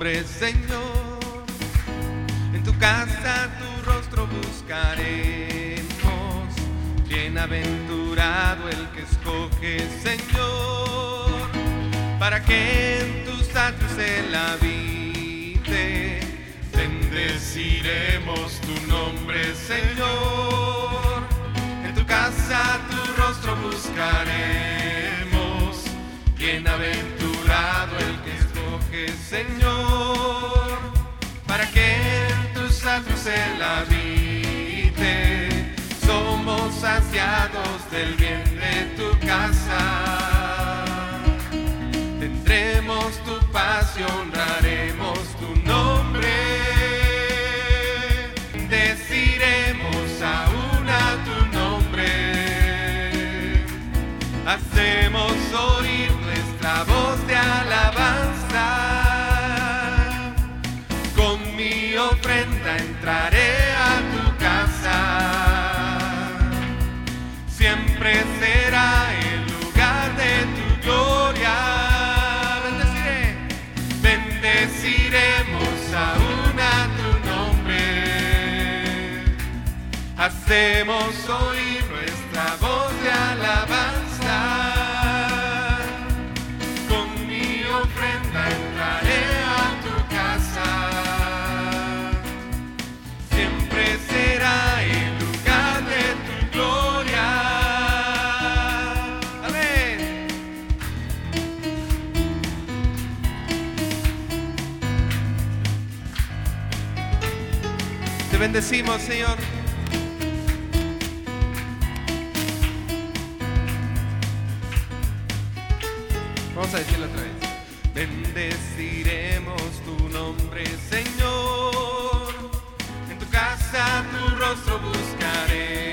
Señor. En tu casa tu rostro buscaremos. Bienaventurado el que escoge, Señor, para que en tus atrios él habite. Bendeciremos tu nombre, Señor. En tu casa tu rostro buscaremos. Bienaventurado el que escoge, Señor, atrios él habite. Somos saciados del bien de tu casa. Hacemos oír nuestra voz de alabanza. Con mi ofrenda entraré a tu casa. Siempre será el lugar de tu gloria. Amén. Te bendecimos, Señor. Tu rostro buscaremos.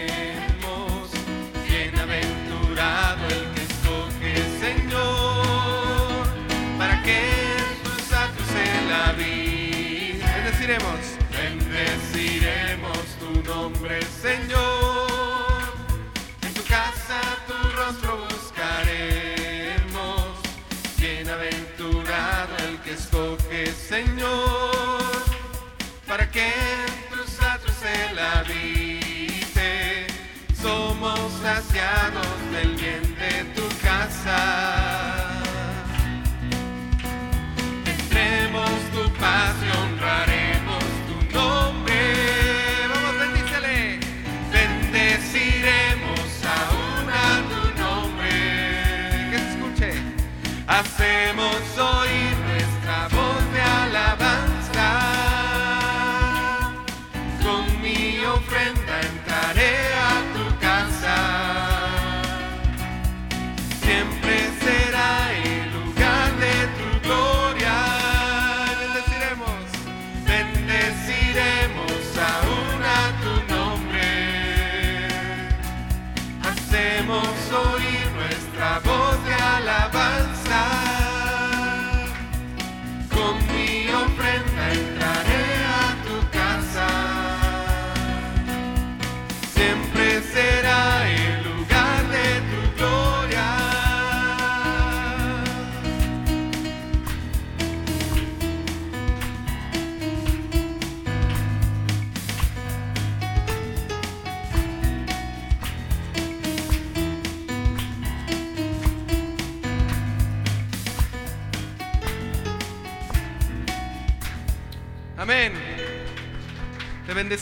Bienaventurado el que escoge, Señor. Para que en tus atrios él habite. Bendeciremos. Bendeciremos tu nombre, Señor. En tu casa tu rostro buscaremos. Bienaventurado el que escoge, Señor, para que en Somos saciados del bien de tu casa.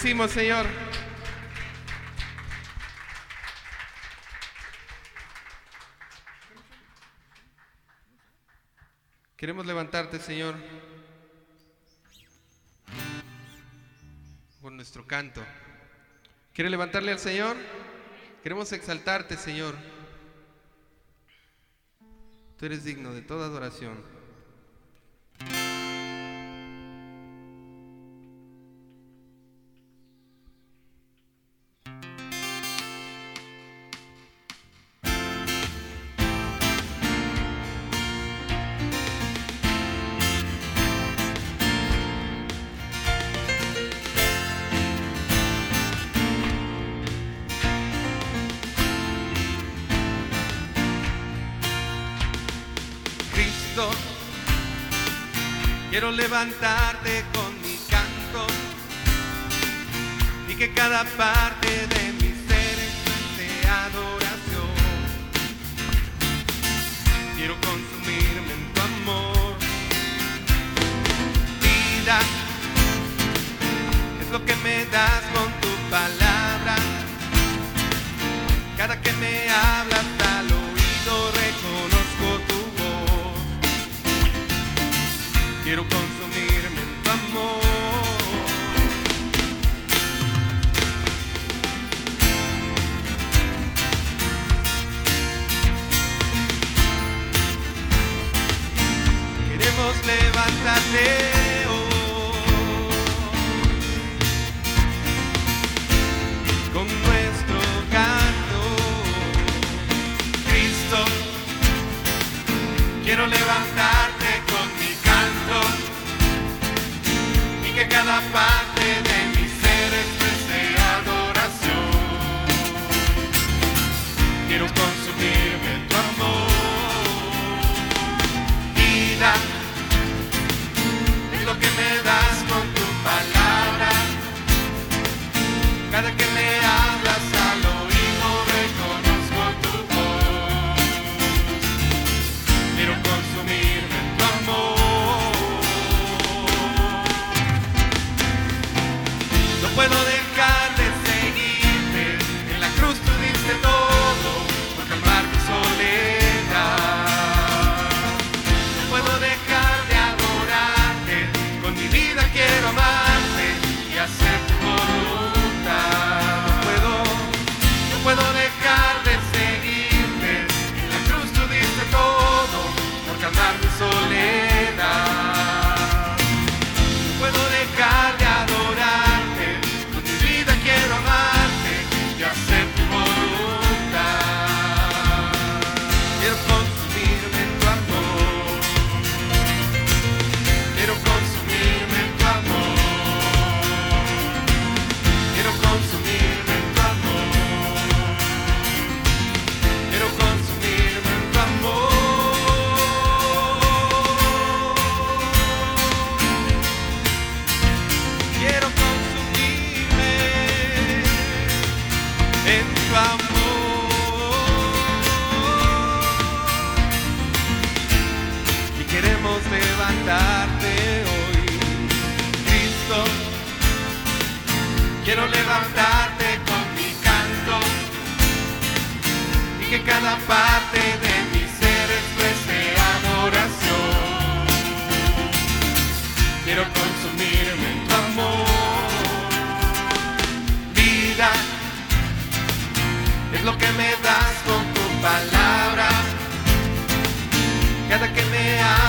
Señor. Queremos levantarte, Señor, con nuestro canto. ¿Quiere levantarle al Señor? Queremos exaltarte, Señor. Tú eres digno de toda adoración. Quiero levantarte con mi canto y que cada parte yeah. que me das con tu palabra, cada que me hablas.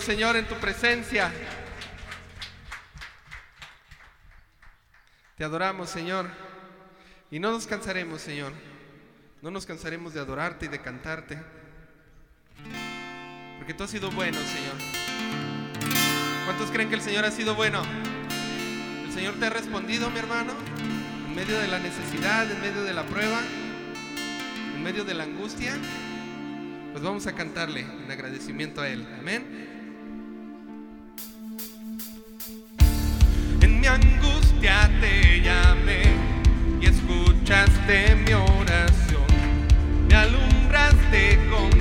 Señor, en tu presencia. Te adoramos, Señor. Y no nos cansaremos, Señor. No nos cansaremos de adorarte y de cantarte. Porque tú has sido bueno, Señor. ¿Cuántos creen que el Señor ha sido bueno? El Señor te ha respondido, mi hermano, en medio de la necesidad, en medio de la prueba, en medio de la angustia. Pues vamos a cantarle en agradecimiento a Él. Amén. En mi angustia te llamé y escuchaste mi oración. Me alumbraste con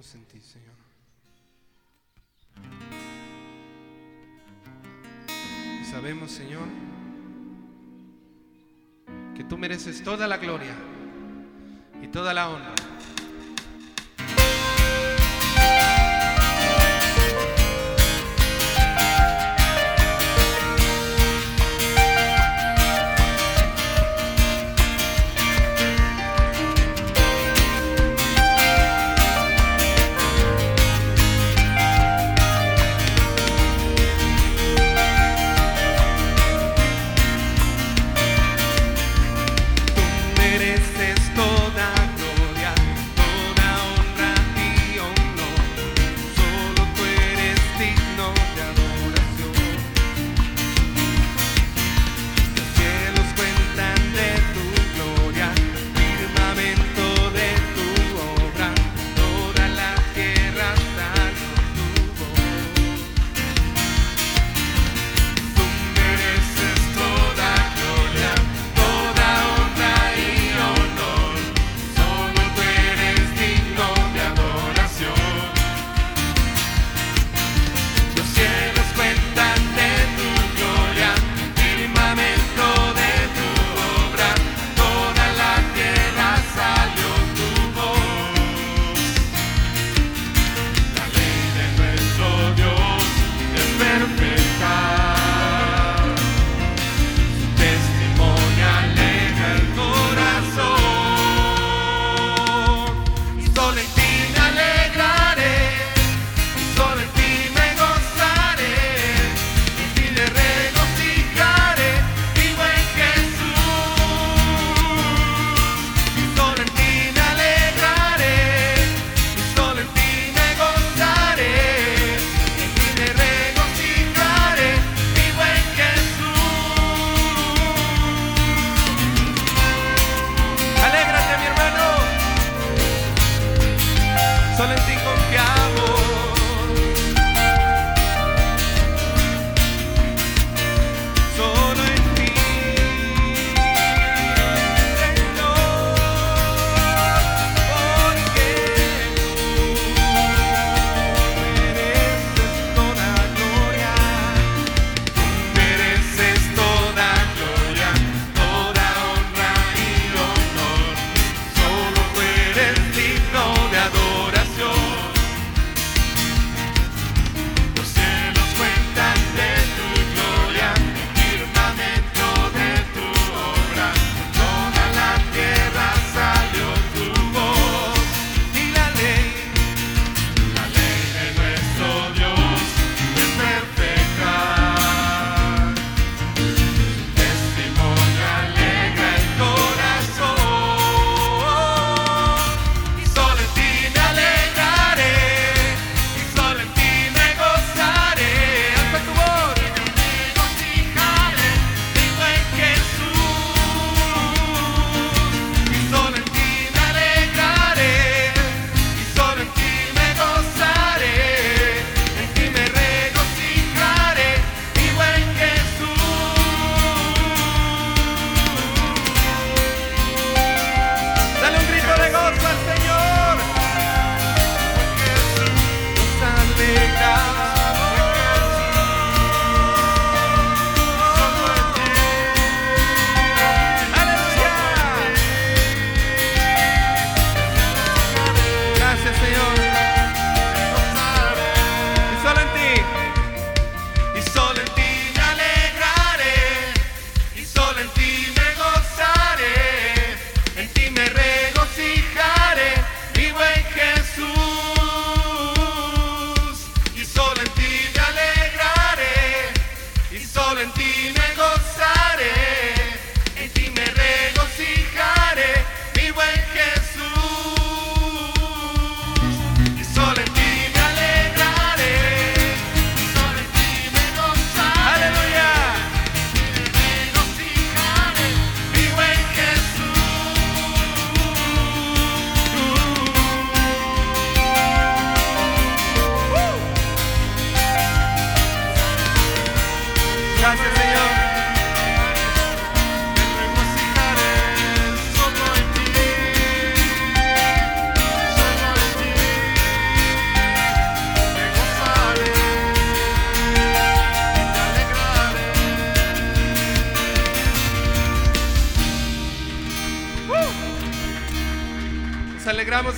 en ti, Señor. Sabemos, Señor, que tú mereces toda la gloria y toda la honra.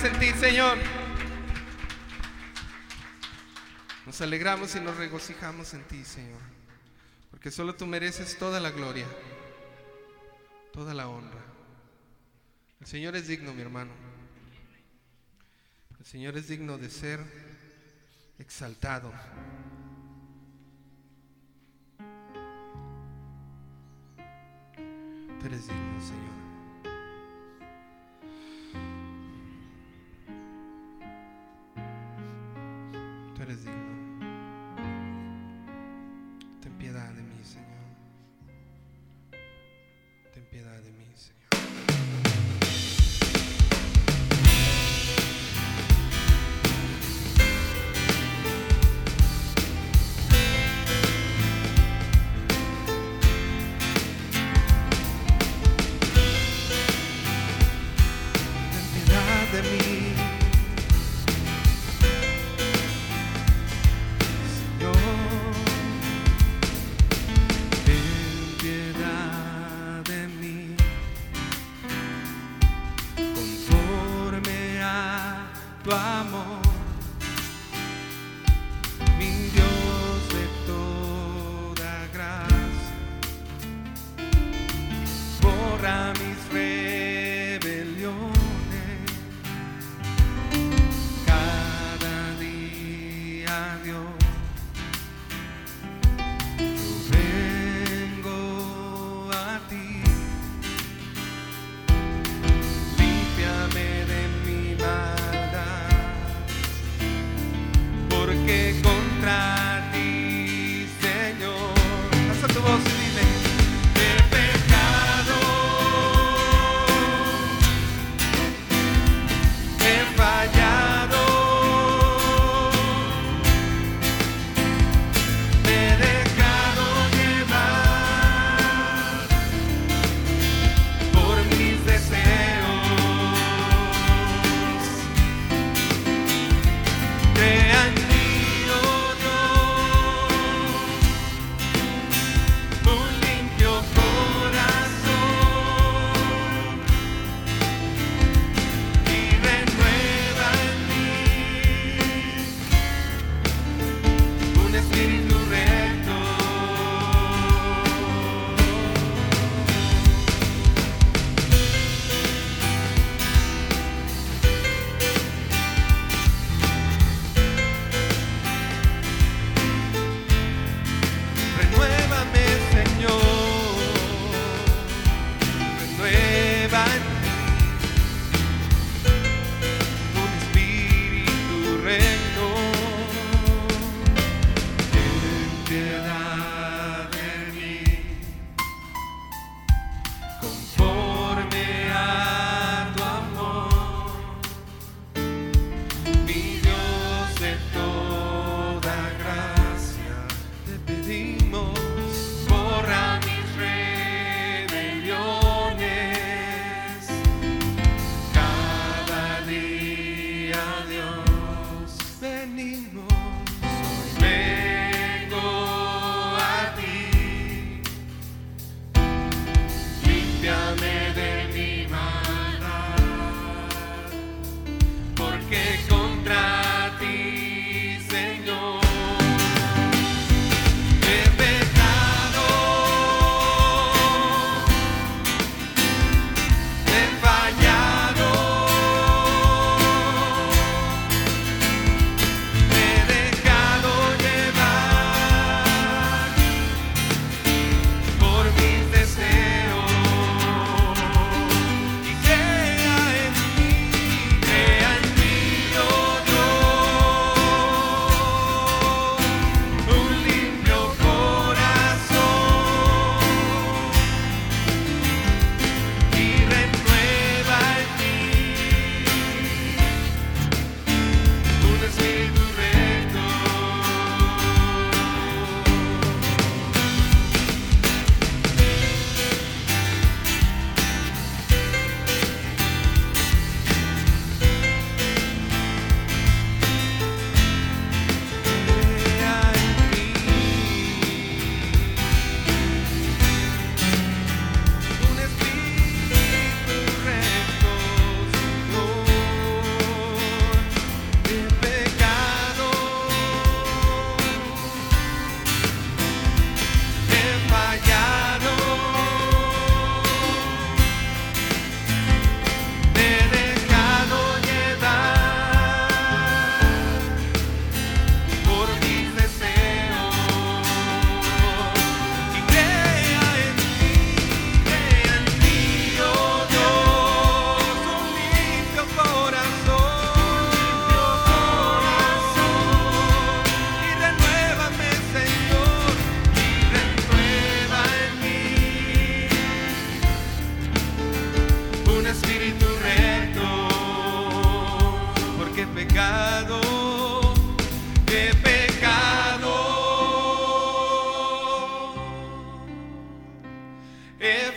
En ti, Señor. Nos alegramos y nos regocijamos en ti, Señor. Porque solo tú mereces toda la gloria, toda la honra. El Señor es digno, mi hermano. El Señor es digno de ser exaltado. Tú eres digno, Señor. Tú eres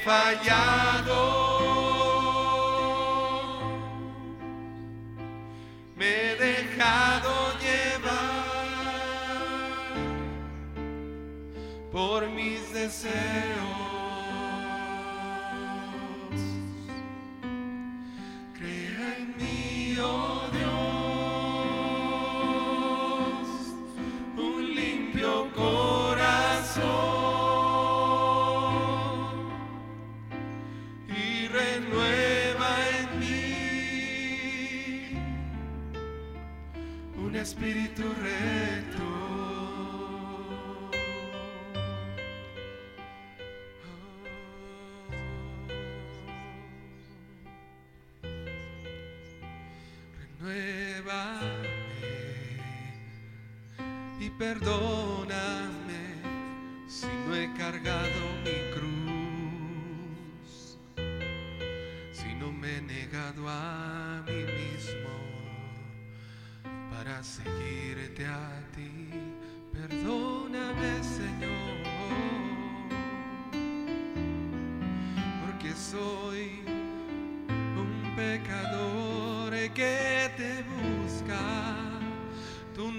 fallado. Me he dejado llevar por mis deseos.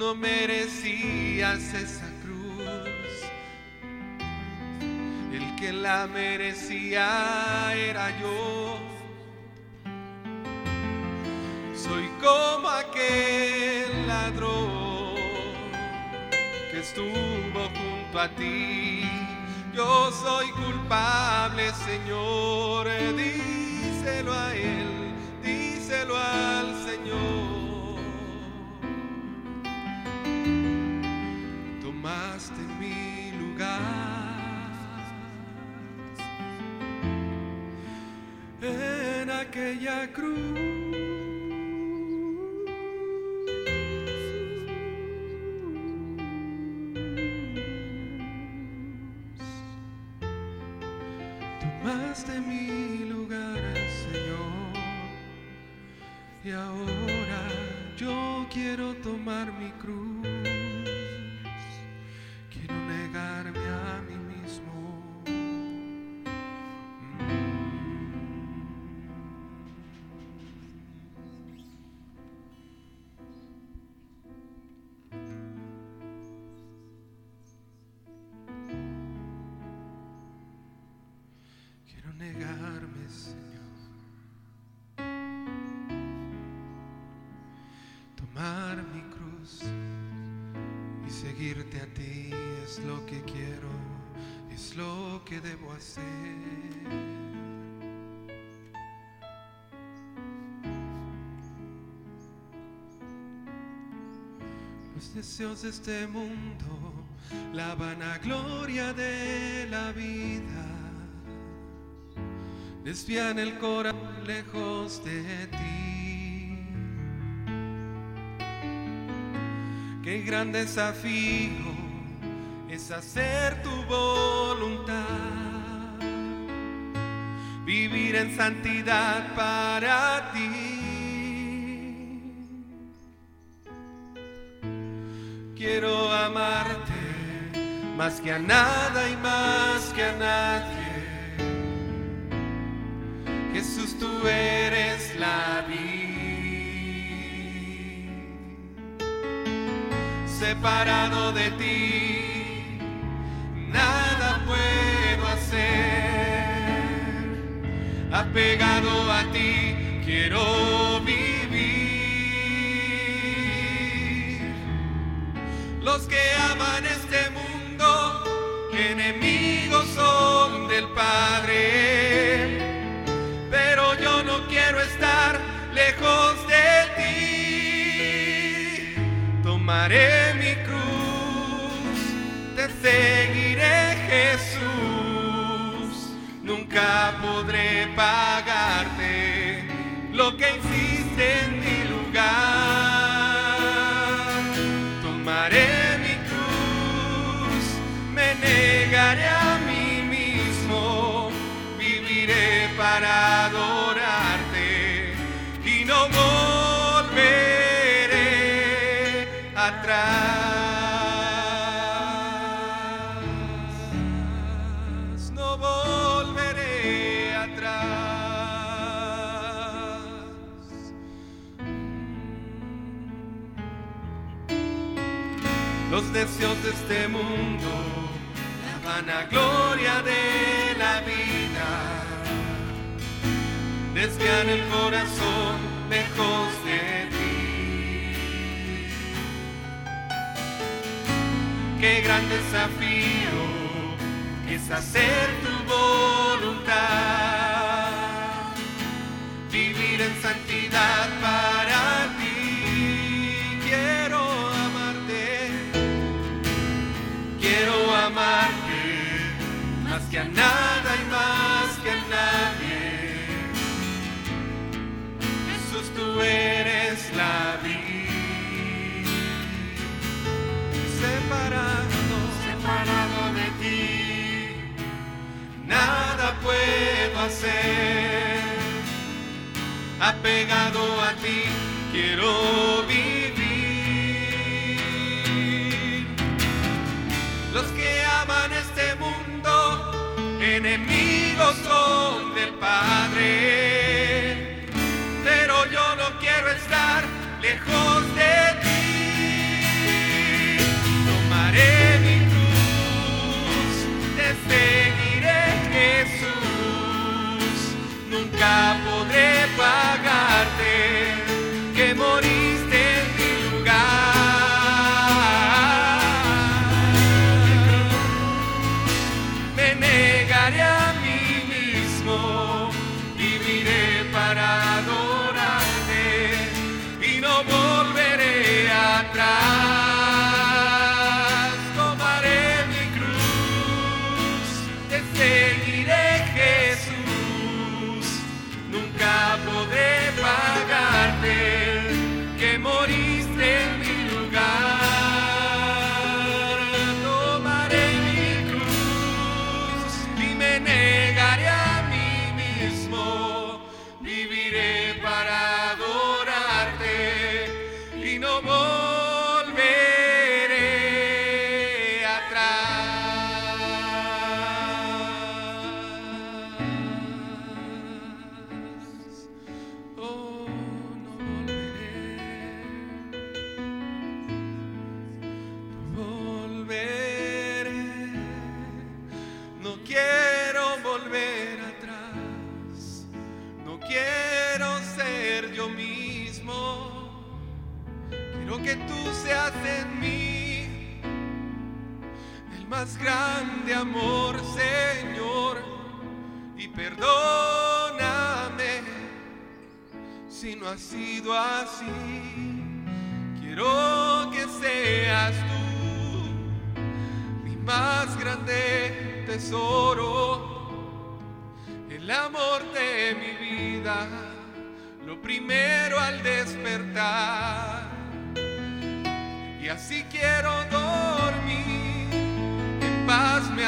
No merecías esa cruz. El que la merecía era yo. Soy como aquel ladrón que estuvo junto a ti. Yo soy culpable, Señor. Díselo a Él, aquella cruz. Tomaste mi lugar, Señor. Y ahora yo quiero tomar mi cruz. Quiero negarme a mí deseos de este mundo, la vanagloria de la vida desvían el corazón lejos de ti. Qué gran desafío es hacer tu voluntad, vivir en santidad para ti. Quiero amarte más que a nada y más que a nadie. Jesús, tú eres la vida. Separado de ti, nada puedo hacer. Apegado a ti, quiero que aman este mundo, enemigos son del Padre pero yo no quiero estar lejos de ti. Tomaré mi cruz, te seguiré Jesús. Nunca podré pagarte lo que los deseos de este mundo, la vanagloria de la vida. Desviar el corazón lejos de ti. Qué gran desafío es hacer tu voluntad, vivir en santidad para a nada y más que a nadie. Jesús, tú eres la vida. Separado, separado de ti, nada puedo hacer. Apegado a ti, quiero vivir. del Padre, pero yo no quiero estar lejos de ti. Tomaré mi cruz, te seguiré Jesús, nunca podré.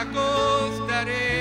acostaré.